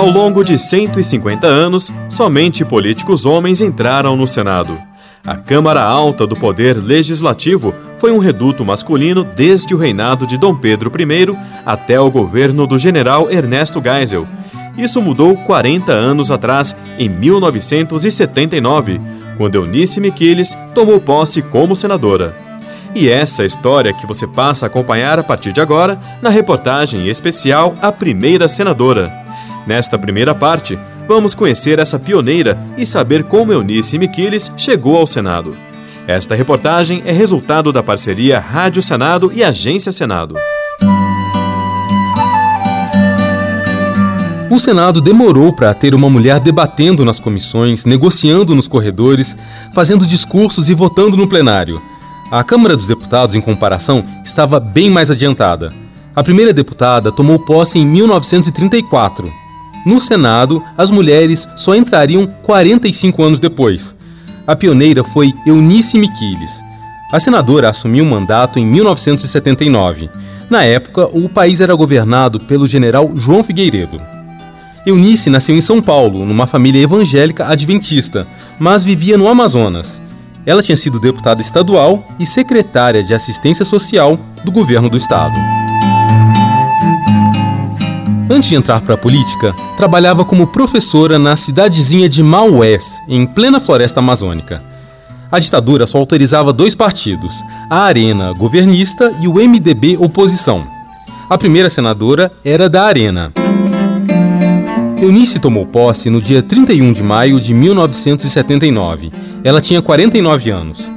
Ao longo de 150 anos, somente políticos homens entraram no Senado. A Câmara Alta do Poder Legislativo foi um reduto masculino desde o reinado de Dom Pedro I até o governo do general Ernesto Geisel. Isso mudou 40 anos atrás, em 1979, quando Eunice Miquiles tomou posse como senadora. E essa história que você passa a acompanhar a partir de agora na reportagem especial A Primeira Senadora. Nesta primeira parte, vamos conhecer essa pioneira e saber como Eunice Miquiles chegou ao Senado. Esta reportagem é resultado da parceria Rádio Senado e Agência Senado. O Senado demorou para ter uma mulher debatendo nas comissões, negociando nos corredores, fazendo discursos e votando no plenário. A Câmara dos Deputados, em comparação, estava bem mais adiantada. A primeira deputada tomou posse em 1934. No Senado, as mulheres só entrariam 45 anos depois. A pioneira foi Eunice Miquiles. A senadora assumiu o mandato em 1979. Na época, o país era governado pelo general João Figueiredo. Eunice nasceu em São Paulo, numa família evangélica adventista, mas vivia no Amazonas. Ela tinha sido deputada estadual e secretária de assistência social do governo do estado. Antes de entrar para a política, trabalhava como professora na cidadezinha de Maués, em plena floresta amazônica. A ditadura só autorizava dois partidos, a Arena governista e o MDB oposição. A primeira senadora era da Arena. Eunice tomou posse no dia 31 de maio de 1979. Ela tinha 49 anos.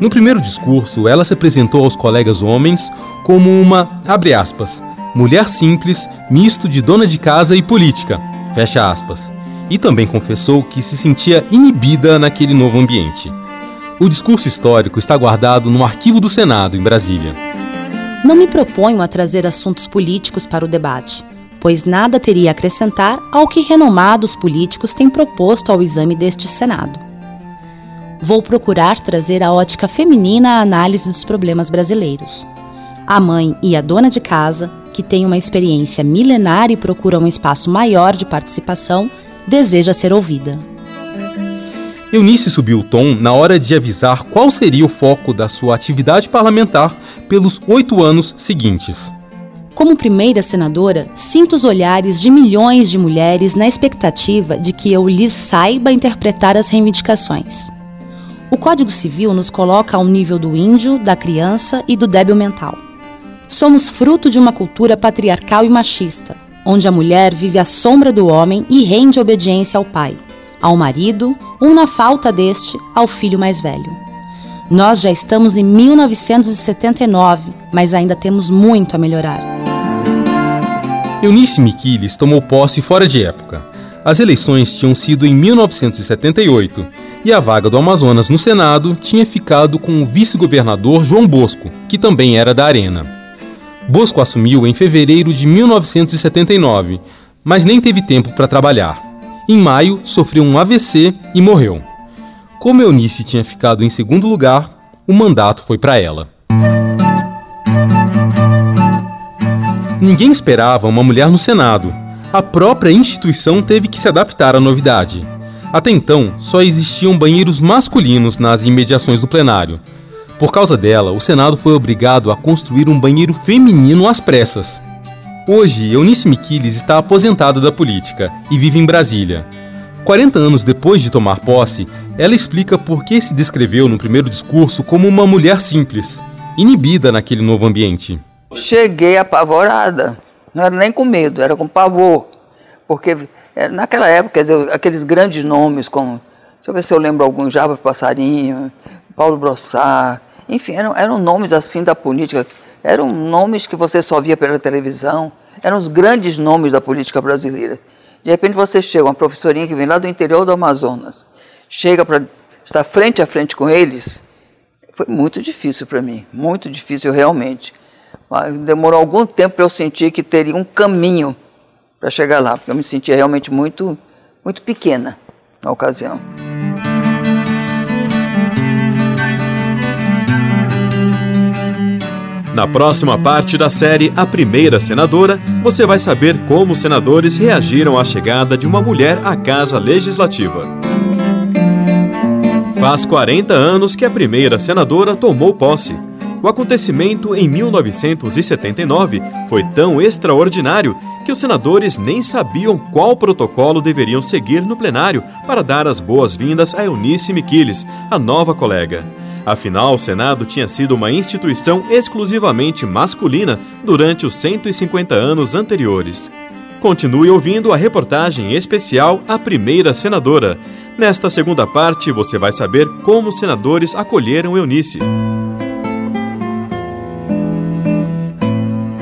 No primeiro discurso, ela se apresentou aos colegas homens como uma, abre aspas, mulher simples, misto de dona de casa e política, fecha aspas. E também confessou que se sentia inibida naquele novo ambiente. O discurso histórico está guardado no arquivo do Senado, em Brasília. Não me proponho a trazer assuntos políticos para o debate pois nada teria a acrescentar ao que renomados políticos têm proposto ao exame deste Senado. Vou procurar trazer a ótica feminina à análise dos problemas brasileiros. A mãe e a dona de casa, que tem uma experiência milenar e procura um espaço maior de participação, deseja ser ouvida. Eunice subiu o tom na hora de avisar qual seria o foco da sua atividade parlamentar pelos oito anos seguintes. Como primeira senadora, sinto os olhares de milhões de mulheres na expectativa de que eu lhes saiba interpretar as reivindicações. O Código Civil nos coloca ao nível do índio, da criança e do débil mental. Somos fruto de uma cultura patriarcal e machista, onde a mulher vive à sombra do homem e rende obediência ao pai, ao marido ou, na falta deste, ao filho mais velho. Nós já estamos em 1979, mas ainda temos muito a melhorar. Eunice Miquiles tomou posse fora de época. As eleições tinham sido em 1978 e a vaga do Amazonas no Senado tinha ficado com o vice-governador João Bosco, que também era da Arena. Bosco assumiu em fevereiro de 1979, mas nem teve tempo para trabalhar. Em maio, sofreu um AVC e morreu. Como Eunice tinha ficado em segundo lugar, o mandato foi para ela. Ninguém esperava uma mulher no Senado. A própria instituição teve que se adaptar à novidade. Até então, só existiam banheiros masculinos nas imediações do plenário. Por causa dela, o Senado foi obrigado a construir um banheiro feminino às pressas. Hoje, Eunice Miquiles está aposentada da política e vive em Brasília. 40 anos depois de tomar posse, ela explica por que se descreveu no primeiro discurso como uma mulher simples, inibida naquele novo ambiente. Cheguei apavorada, não era nem com medo, era com pavor, porque eh, naquela época, dizer, aqueles grandes nomes como, deixa eu ver se eu lembro alguns, Java Passarinho, Paulo Brossard, enfim, eram, eram nomes assim da política, eram nomes que você só via pela televisão, eram os grandes nomes da política brasileira. De repente você chega, uma professorinha que vem lá do interior do Amazonas, chega para estar frente a frente com eles, foi muito difícil para mim, muito difícil realmente. Demorou algum tempo para eu sentir que teria um caminho para chegar lá, porque eu me sentia realmente muito, muito pequena na ocasião. Na próxima parte da série A Primeira Senadora, você vai saber como os senadores reagiram à chegada de uma mulher à Casa Legislativa. Faz 40 anos que a primeira senadora tomou posse. O acontecimento em 1979 foi tão extraordinário que os senadores nem sabiam qual protocolo deveriam seguir no plenário para dar as boas-vindas a Eunice Miquiles, a nova colega. Afinal, o Senado tinha sido uma instituição exclusivamente masculina durante os 150 anos anteriores. Continue ouvindo a reportagem especial A Primeira Senadora. Nesta segunda parte, você vai saber como os senadores acolheram Eunice.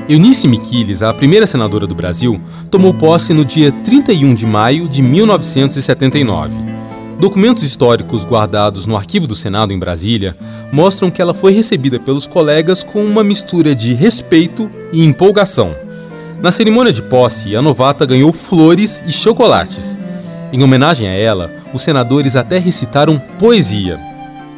Eunice Miquiles, a primeira senadora do Brasil, tomou posse no dia 31 de maio de 1979. Documentos históricos guardados no arquivo do Senado em Brasília mostram que ela foi recebida pelos colegas com uma mistura de respeito e empolgação. Na cerimônia de posse, a novata ganhou flores e chocolates. Em homenagem a ela, os senadores até recitaram poesia.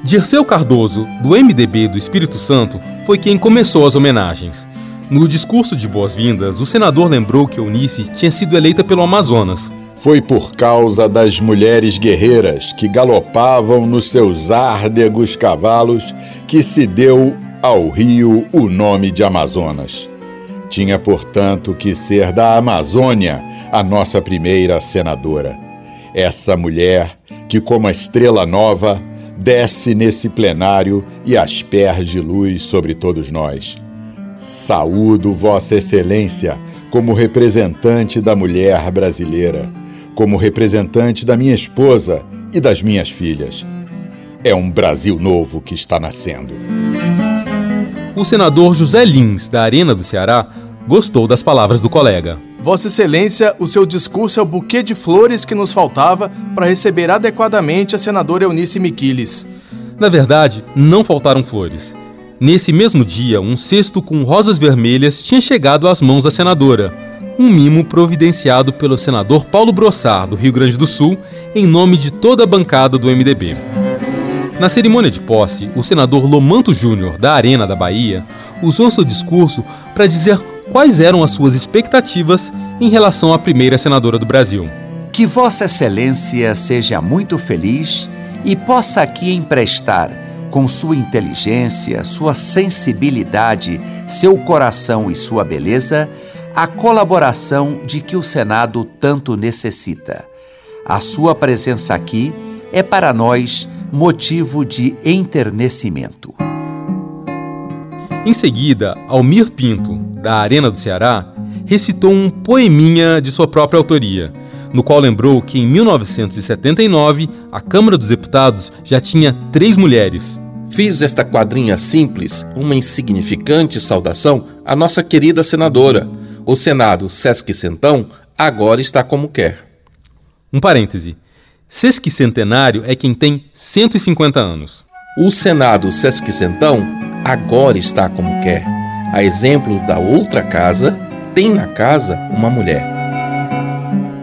Dirceu Cardoso, do MDB do Espírito Santo, foi quem começou as homenagens. No discurso de boas-vindas, o senador lembrou que Eunice tinha sido eleita pelo Amazonas. Foi por causa das mulheres guerreiras que galopavam nos seus árdegos cavalos que se deu ao rio o nome de Amazonas. Tinha, portanto, que ser da Amazônia a nossa primeira senadora. Essa mulher que, como a estrela nova, desce nesse plenário e asperge luz sobre todos nós. Saúdo Vossa Excelência como representante da mulher brasileira, como representante da minha esposa e das minhas filhas. É um Brasil novo que está nascendo. O senador José Lins, da Arena do Ceará, gostou das palavras do colega. Vossa Excelência, o seu discurso é o buquê de flores que nos faltava para receber adequadamente a senadora Eunice Miquiles. Na verdade, não faltaram flores. Nesse mesmo dia, um cesto com rosas vermelhas tinha chegado às mãos da senadora, um mimo providenciado pelo senador Paulo Brossard, do Rio Grande do Sul, em nome de toda a bancada do MDB. Na cerimônia de posse, o senador Lomanto Júnior, da Arena da Bahia, usou seu discurso para dizer quais eram as suas expectativas em relação à primeira senadora do Brasil. Que Vossa Excelência seja muito feliz e possa aqui emprestar com sua inteligência, sua sensibilidade, seu coração e sua beleza, a colaboração de que o Senado tanto necessita. A sua presença aqui é para nós motivo de enternecimento. Em seguida, Almir Pinto, da Arena do Ceará, recitou um poeminha de sua própria autoria, no qual lembrou que em 1979 a Câmara dos Deputados já tinha três mulheres. Fiz esta quadrinha simples, uma insignificante saudação à nossa querida senadora. O Senado Sesc Centão agora está como quer. Um parêntese. Sesquicentenário é quem tem 150 anos. O Senado Sesc Centão agora está como quer. A exemplo da outra casa, tem na casa uma mulher.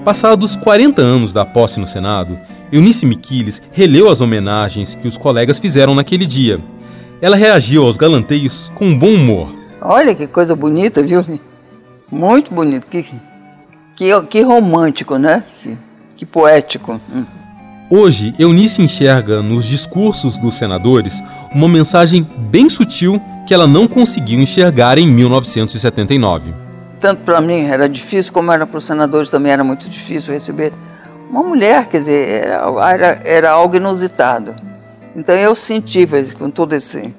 Passados 40 anos da posse no Senado, Eunice Miquiles releu as homenagens que os colegas fizeram naquele dia. Ela reagiu aos galanteios com bom humor. Olha que coisa bonita, viu? Muito bonito. Que, que, que romântico, né? Que, que poético. Hum. Hoje, Eunice enxerga nos discursos dos senadores uma mensagem bem sutil que ela não conseguiu enxergar em 1979. Tanto para mim era difícil, como era para os senadores também era muito difícil receber uma mulher, quer dizer, era, era, era algo inusitado. Então eu senti, com todo esse,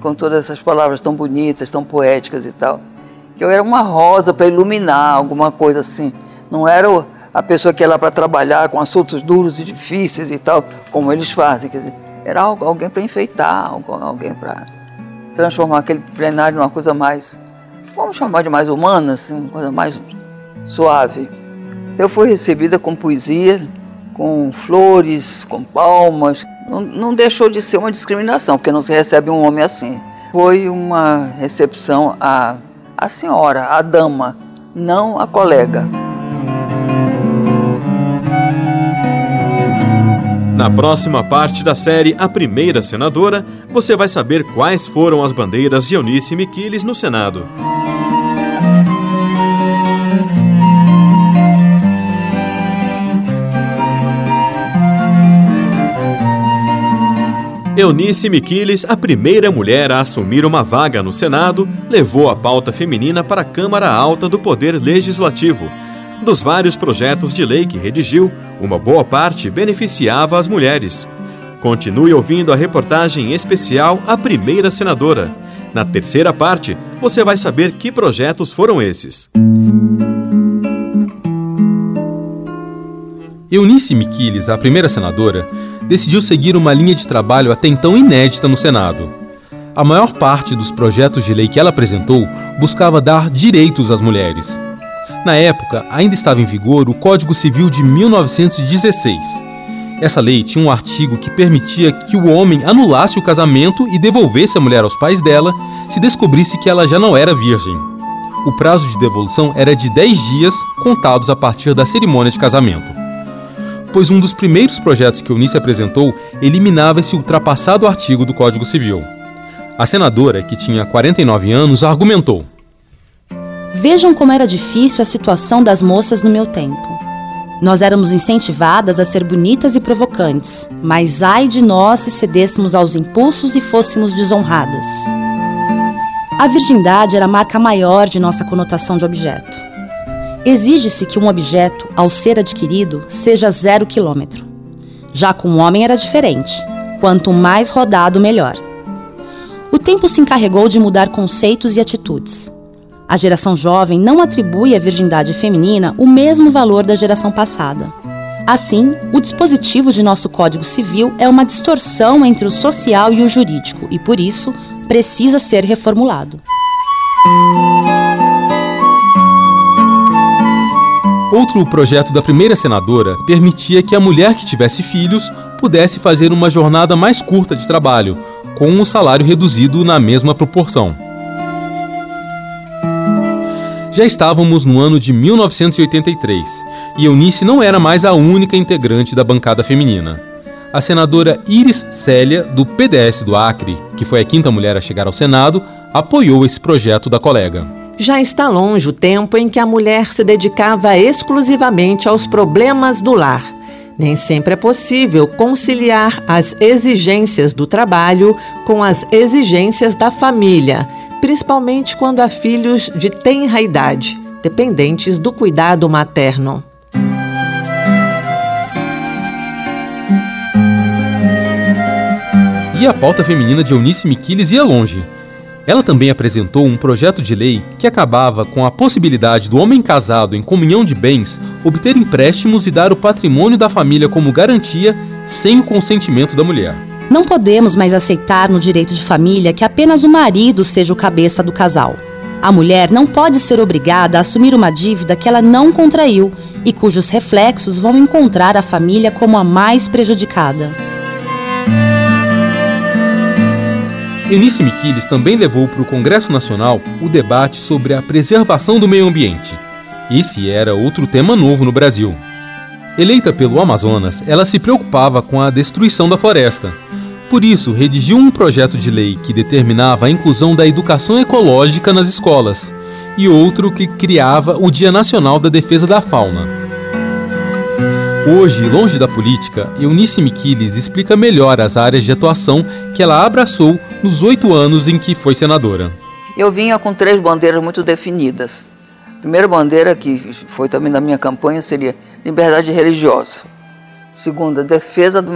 com todas essas palavras tão bonitas, tão poéticas e tal, que eu era uma rosa para iluminar alguma coisa assim. Não era a pessoa que ia lá para trabalhar com assuntos duros e difíceis e tal, como eles fazem, quer dizer, era alguém para enfeitar, alguém para transformar aquele plenário numa coisa mais, vamos chamar de mais humana, assim, coisa mais suave. Eu fui recebida com poesia, com flores, com palmas. Não, não, deixou de ser uma discriminação, porque não se recebe um homem assim. Foi uma recepção à, à senhora, à dama, não à colega. Na próxima parte da série A Primeira Senadora, você vai saber quais foram as bandeiras de Eunice Miquiles no Senado. Eunice Miquiles, a primeira mulher a assumir uma vaga no Senado, levou a pauta feminina para a Câmara Alta do Poder Legislativo. Dos vários projetos de lei que redigiu, uma boa parte beneficiava as mulheres. Continue ouvindo a reportagem especial A Primeira Senadora. Na terceira parte, você vai saber que projetos foram esses. Eunice Miquiles, a primeira senadora, decidiu seguir uma linha de trabalho até então inédita no Senado. A maior parte dos projetos de lei que ela apresentou buscava dar direitos às mulheres. Na época, ainda estava em vigor o Código Civil de 1916. Essa lei tinha um artigo que permitia que o homem anulasse o casamento e devolvesse a mulher aos pais dela se descobrisse que ela já não era virgem. O prazo de devolução era de 10 dias, contados a partir da cerimônia de casamento pois um dos primeiros projetos que Eunice apresentou eliminava esse ultrapassado artigo do Código Civil. A senadora, que tinha 49 anos, argumentou: Vejam como era difícil a situação das moças no meu tempo. Nós éramos incentivadas a ser bonitas e provocantes, mas ai de nós se cedêssemos aos impulsos e fôssemos desonradas. A virgindade era a marca maior de nossa conotação de objeto. Exige-se que um objeto, ao ser adquirido, seja zero quilômetro. Já com o homem era diferente. Quanto mais rodado, melhor. O tempo se encarregou de mudar conceitos e atitudes. A geração jovem não atribui à virgindade feminina o mesmo valor da geração passada. Assim, o dispositivo de nosso Código Civil é uma distorção entre o social e o jurídico e, por isso, precisa ser reformulado. Outro projeto da primeira senadora permitia que a mulher que tivesse filhos pudesse fazer uma jornada mais curta de trabalho, com um salário reduzido na mesma proporção. Já estávamos no ano de 1983 e Eunice não era mais a única integrante da bancada feminina. A senadora Iris Célia, do PDS do Acre, que foi a quinta mulher a chegar ao Senado, apoiou esse projeto da colega. Já está longe o tempo em que a mulher se dedicava exclusivamente aos problemas do lar. Nem sempre é possível conciliar as exigências do trabalho com as exigências da família, principalmente quando há filhos de tenra idade, dependentes do cuidado materno. E a pauta feminina de Eunice Miquiles ia longe. Ela também apresentou um projeto de lei que acabava com a possibilidade do homem casado em comunhão de bens obter empréstimos e dar o patrimônio da família como garantia sem o consentimento da mulher. Não podemos mais aceitar no direito de família que apenas o marido seja o cabeça do casal. A mulher não pode ser obrigada a assumir uma dívida que ela não contraiu e cujos reflexos vão encontrar a família como a mais prejudicada. Eunice Miquiles também levou para o Congresso Nacional o debate sobre a preservação do meio ambiente. Esse era outro tema novo no Brasil. Eleita pelo Amazonas, ela se preocupava com a destruição da floresta. Por isso, redigiu um projeto de lei que determinava a inclusão da educação ecológica nas escolas, e outro que criava o Dia Nacional da Defesa da Fauna. Hoje, longe da política, Eunice Miquiles explica melhor as áreas de atuação que ela abraçou nos oito anos em que foi senadora. Eu vinha com três bandeiras muito definidas. A primeira bandeira, que foi também da minha campanha, seria liberdade religiosa. Segunda, defesa do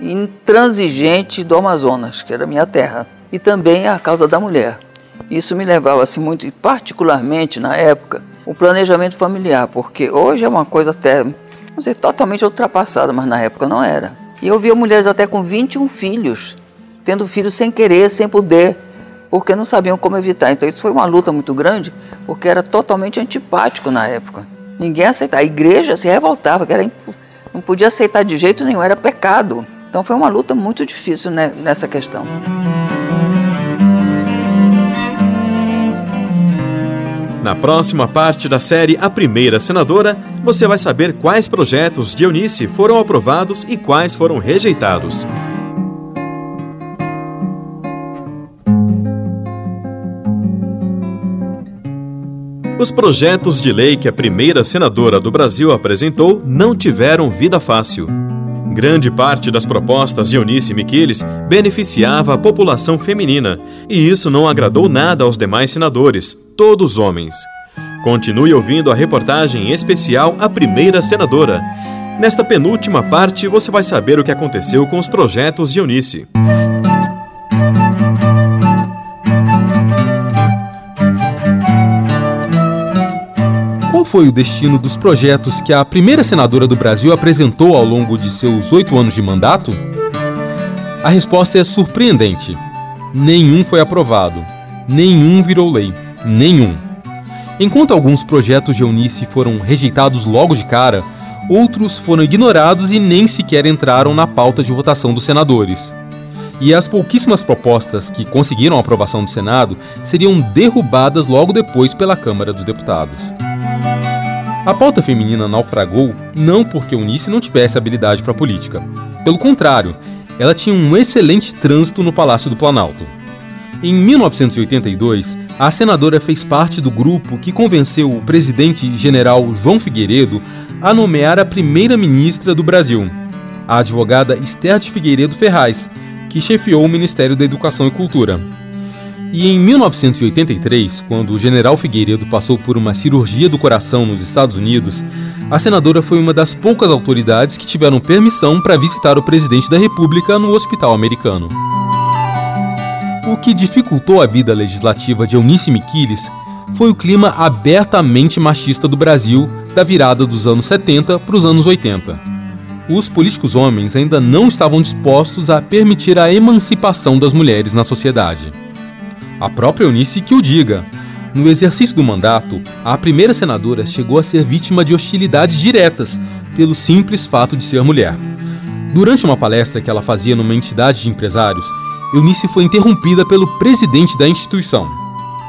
intransigente do Amazonas, que era minha terra. E também a causa da mulher. Isso me levava assim muito, particularmente na época, o planejamento familiar, porque hoje é uma coisa até não sei, totalmente ultrapassada, mas na época não era. E eu via mulheres até com 21 filhos, tendo filhos sem querer, sem poder, porque não sabiam como evitar. Então isso foi uma luta muito grande, porque era totalmente antipático na época. Ninguém aceitava. A igreja se revoltava, que era não podia aceitar de jeito nenhum, era pecado. Então foi uma luta muito difícil nessa questão. Na próxima parte da série A Primeira Senadora, você vai saber quais projetos de Eunice foram aprovados e quais foram rejeitados. Os projetos de lei que a primeira senadora do Brasil apresentou não tiveram vida fácil. Grande parte das propostas de Eunice Miquiles beneficiava a população feminina, e isso não agradou nada aos demais senadores, todos homens. Continue ouvindo a reportagem especial A Primeira Senadora. Nesta penúltima parte, você vai saber o que aconteceu com os projetos de Eunice. foi o destino dos projetos que a primeira senadora do Brasil apresentou ao longo de seus oito anos de mandato? A resposta é surpreendente. Nenhum foi aprovado. Nenhum virou lei. Nenhum. Enquanto alguns projetos de Eunice foram rejeitados logo de cara, outros foram ignorados e nem sequer entraram na pauta de votação dos senadores. E as pouquíssimas propostas que conseguiram a aprovação do Senado seriam derrubadas logo depois pela Câmara dos Deputados. A pauta feminina naufragou não porque Eunice não tivesse habilidade para política. Pelo contrário, ela tinha um excelente trânsito no Palácio do Planalto. Em 1982, a senadora fez parte do grupo que convenceu o presidente general João Figueiredo a nomear a primeira-ministra do Brasil, a advogada Esther de Figueiredo Ferraz, que chefiou o Ministério da Educação e Cultura. E em 1983, quando o general Figueiredo passou por uma cirurgia do coração nos Estados Unidos, a senadora foi uma das poucas autoridades que tiveram permissão para visitar o presidente da República no hospital americano. O que dificultou a vida legislativa de Eunice Miquiles foi o clima abertamente machista do Brasil da virada dos anos 70 para os anos 80. Os políticos homens ainda não estavam dispostos a permitir a emancipação das mulheres na sociedade. A própria Eunice que o diga. No exercício do mandato, a primeira senadora chegou a ser vítima de hostilidades diretas pelo simples fato de ser mulher. Durante uma palestra que ela fazia numa entidade de empresários, Eunice foi interrompida pelo presidente da instituição.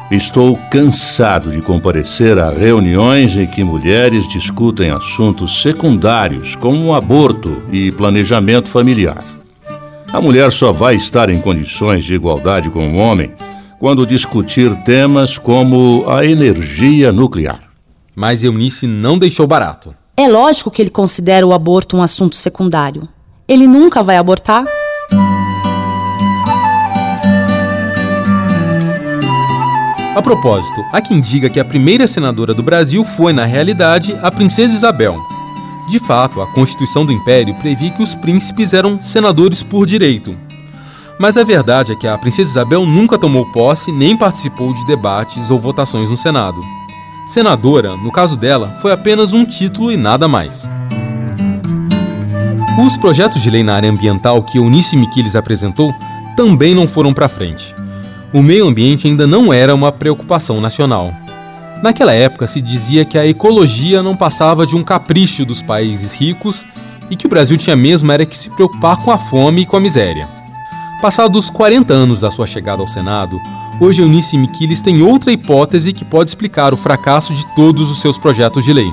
Estou cansado de comparecer a reuniões em que mulheres discutem assuntos secundários, como o aborto e planejamento familiar. A mulher só vai estar em condições de igualdade com o homem quando discutir temas como a energia nuclear. Mas Eunice não deixou barato. É lógico que ele considera o aborto um assunto secundário. Ele nunca vai abortar? A propósito, há quem diga que a primeira senadora do Brasil foi, na realidade, a Princesa Isabel. De fato, a Constituição do Império previa que os príncipes eram senadores por direito, mas a verdade é que a princesa Isabel nunca tomou posse nem participou de debates ou votações no Senado. Senadora, no caso dela, foi apenas um título e nada mais. Os projetos de lei na área ambiental que Eunice Miquiles apresentou também não foram para frente. O meio ambiente ainda não era uma preocupação nacional. Naquela época se dizia que a ecologia não passava de um capricho dos países ricos e que o Brasil tinha mesmo era que se preocupar com a fome e com a miséria. Passados 40 anos da sua chegada ao Senado, hoje Eunice Miquiles tem outra hipótese que pode explicar o fracasso de todos os seus projetos de lei.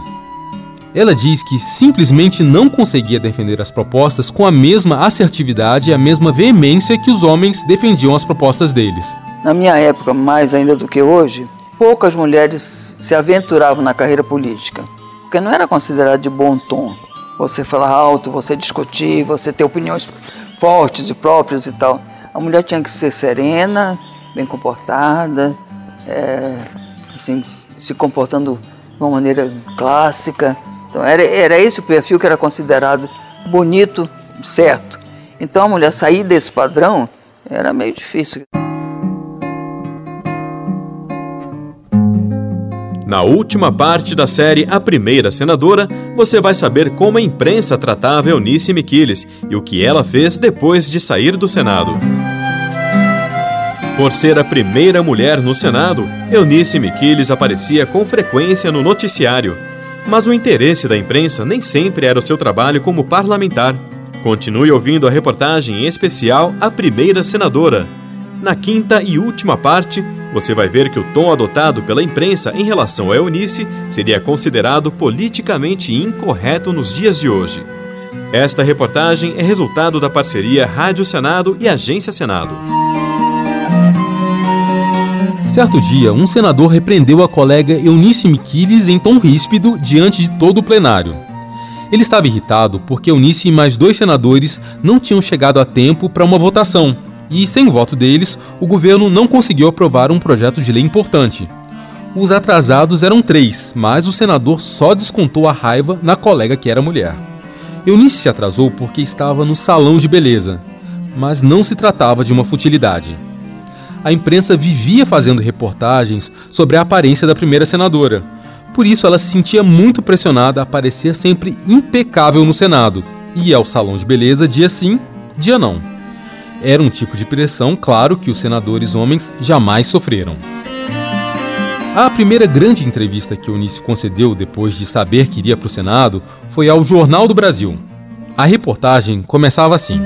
Ela diz que simplesmente não conseguia defender as propostas com a mesma assertividade e a mesma veemência que os homens defendiam as propostas deles. Na minha época, mais ainda do que hoje, poucas mulheres se aventuravam na carreira política, porque não era considerado de bom tom você falar alto, você discutir, você ter opiniões fortes e próprias e tal. A mulher tinha que ser serena, bem comportada, é, assim, se comportando de uma maneira clássica. Então era, era esse o perfil que era considerado bonito, certo. Então a mulher sair desse padrão era meio difícil. Na última parte da série A Primeira Senadora, você vai saber como a imprensa tratava Eunice Miquiles e o que ela fez depois de sair do Senado. Por ser a primeira mulher no Senado, Eunice Miquiles aparecia com frequência no noticiário. Mas o interesse da imprensa nem sempre era o seu trabalho como parlamentar. Continue ouvindo a reportagem especial A Primeira Senadora. Na quinta e última parte, você vai ver que o tom adotado pela imprensa em relação a Eunice seria considerado politicamente incorreto nos dias de hoje. Esta reportagem é resultado da parceria Rádio Senado e Agência Senado. Certo dia, um senador repreendeu a colega Eunice Miquiles em tom ríspido diante de todo o plenário. Ele estava irritado porque Eunice e mais dois senadores não tinham chegado a tempo para uma votação e, sem o voto deles, o governo não conseguiu aprovar um projeto de lei importante. Os atrasados eram três, mas o senador só descontou a raiva na colega que era mulher. Eunice se atrasou porque estava no salão de beleza, mas não se tratava de uma futilidade. A imprensa vivia fazendo reportagens sobre a aparência da primeira senadora. Por isso, ela se sentia muito pressionada a aparecer sempre impecável no Senado e ao salão de beleza dia sim, dia não. Era um tipo de pressão, claro, que os senadores homens jamais sofreram. A primeira grande entrevista que Eunice concedeu depois de saber que iria para o Senado foi ao Jornal do Brasil. A reportagem começava assim: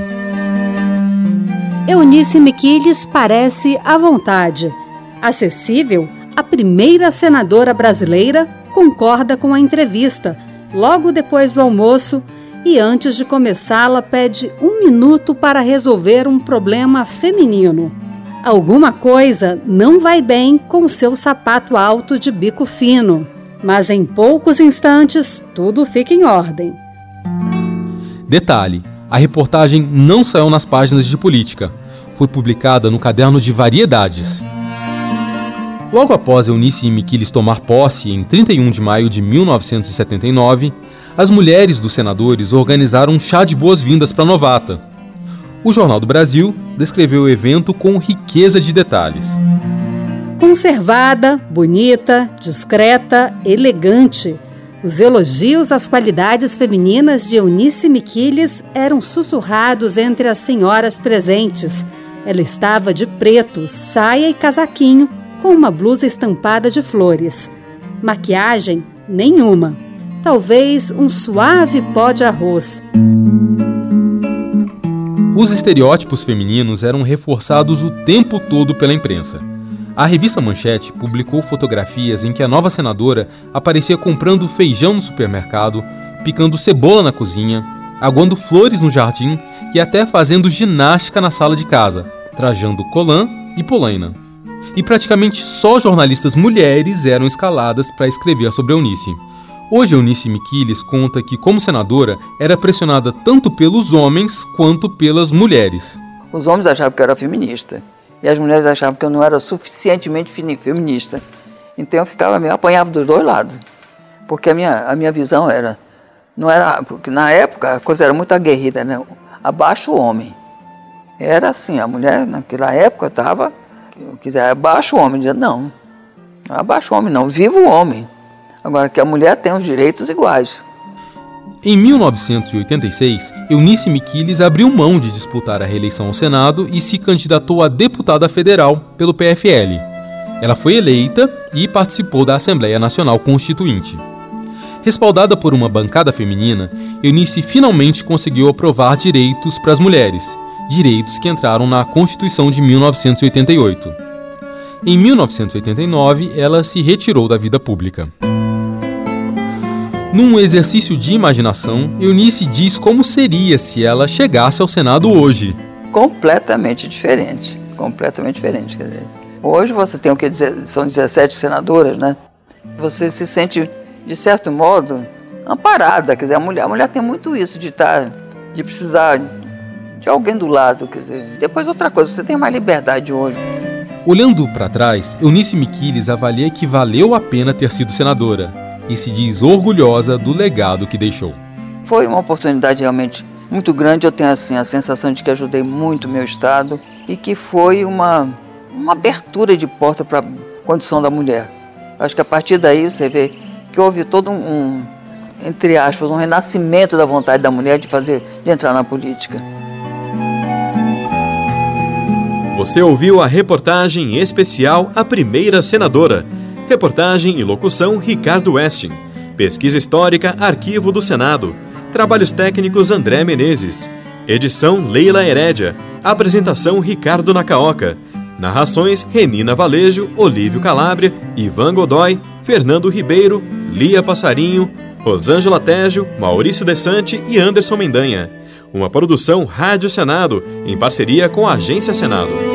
Eunice Miquiles parece à vontade. Acessível, a primeira senadora brasileira concorda com a entrevista. Logo depois do almoço, e antes de começá-la pede um minuto para resolver um problema feminino. Alguma coisa não vai bem com seu sapato alto de bico fino, mas em poucos instantes tudo fica em ordem. Detalhe: a reportagem não saiu nas páginas de política. Foi publicada no caderno de variedades. Logo após Eunice Miquiles tomar posse, em 31 de maio de 1979, as mulheres dos senadores organizaram um chá de boas-vindas para a novata. O Jornal do Brasil descreveu o evento com riqueza de detalhes. Conservada, bonita, discreta, elegante. Os elogios às qualidades femininas de Eunice Miquiles eram sussurrados entre as senhoras presentes. Ela estava de preto, saia e casaquinho, com uma blusa estampada de flores. Maquiagem nenhuma talvez um suave pó de arroz. Os estereótipos femininos eram reforçados o tempo todo pela imprensa. A revista Manchete publicou fotografias em que a nova senadora aparecia comprando feijão no supermercado, picando cebola na cozinha, aguando flores no jardim e até fazendo ginástica na sala de casa, trajando colã e polaina. E praticamente só jornalistas mulheres eram escaladas para escrever sobre Eunice. Hoje, Eunice Miquiles conta que, como senadora, era pressionada tanto pelos homens quanto pelas mulheres. Os homens achavam que eu era feminista e as mulheres achavam que eu não era suficientemente feminista. Então eu ficava meio apanhava dos dois lados, porque a minha, a minha visão era não era porque na época a coisa era muito aguerrida, né? Abaixo o homem. Era assim, a mulher naquela época estava, quiser abaixo o homem, dizia não, não abaixo o homem não, viva o homem. Agora que a mulher tem os direitos iguais. Em 1986, Eunice Miquiles abriu mão de disputar a reeleição ao Senado e se candidatou a deputada federal pelo PFL. Ela foi eleita e participou da Assembleia Nacional Constituinte. Respaldada por uma bancada feminina, Eunice finalmente conseguiu aprovar direitos para as mulheres, direitos que entraram na Constituição de 1988. Em 1989, ela se retirou da vida pública. Num exercício de imaginação, Eunice diz como seria se ela chegasse ao Senado hoje. Completamente diferente. Completamente diferente. Quer dizer, hoje você tem o que dizer, são 17 senadoras, né? Você se sente, de certo modo, amparada. Quer dizer, a mulher, a mulher tem muito isso de estar, de precisar de alguém do lado. Quer dizer, depois outra coisa, você tem mais liberdade hoje. Olhando para trás, Eunice Miquiles avalia que valeu a pena ter sido senadora e se diz orgulhosa do legado que deixou. Foi uma oportunidade realmente muito grande. Eu tenho assim a sensação de que ajudei muito meu estado e que foi uma uma abertura de porta para a condição da mulher. Acho que a partir daí você vê que houve todo um, um entre aspas, um renascimento da vontade da mulher de fazer, de entrar na política. Você ouviu a reportagem especial A Primeira Senadora Reportagem e locução Ricardo Westing. Pesquisa histórica Arquivo do Senado. Trabalhos técnicos André Menezes. Edição Leila Herédia. Apresentação Ricardo Nacaoca. Narrações Renina Valejo, Olívio Calabria, Ivan Godoy, Fernando Ribeiro, Lia Passarinho, Rosângela Tejo, Maurício Desante e Anderson Mendanha. Uma produção Rádio Senado, em parceria com a Agência Senado.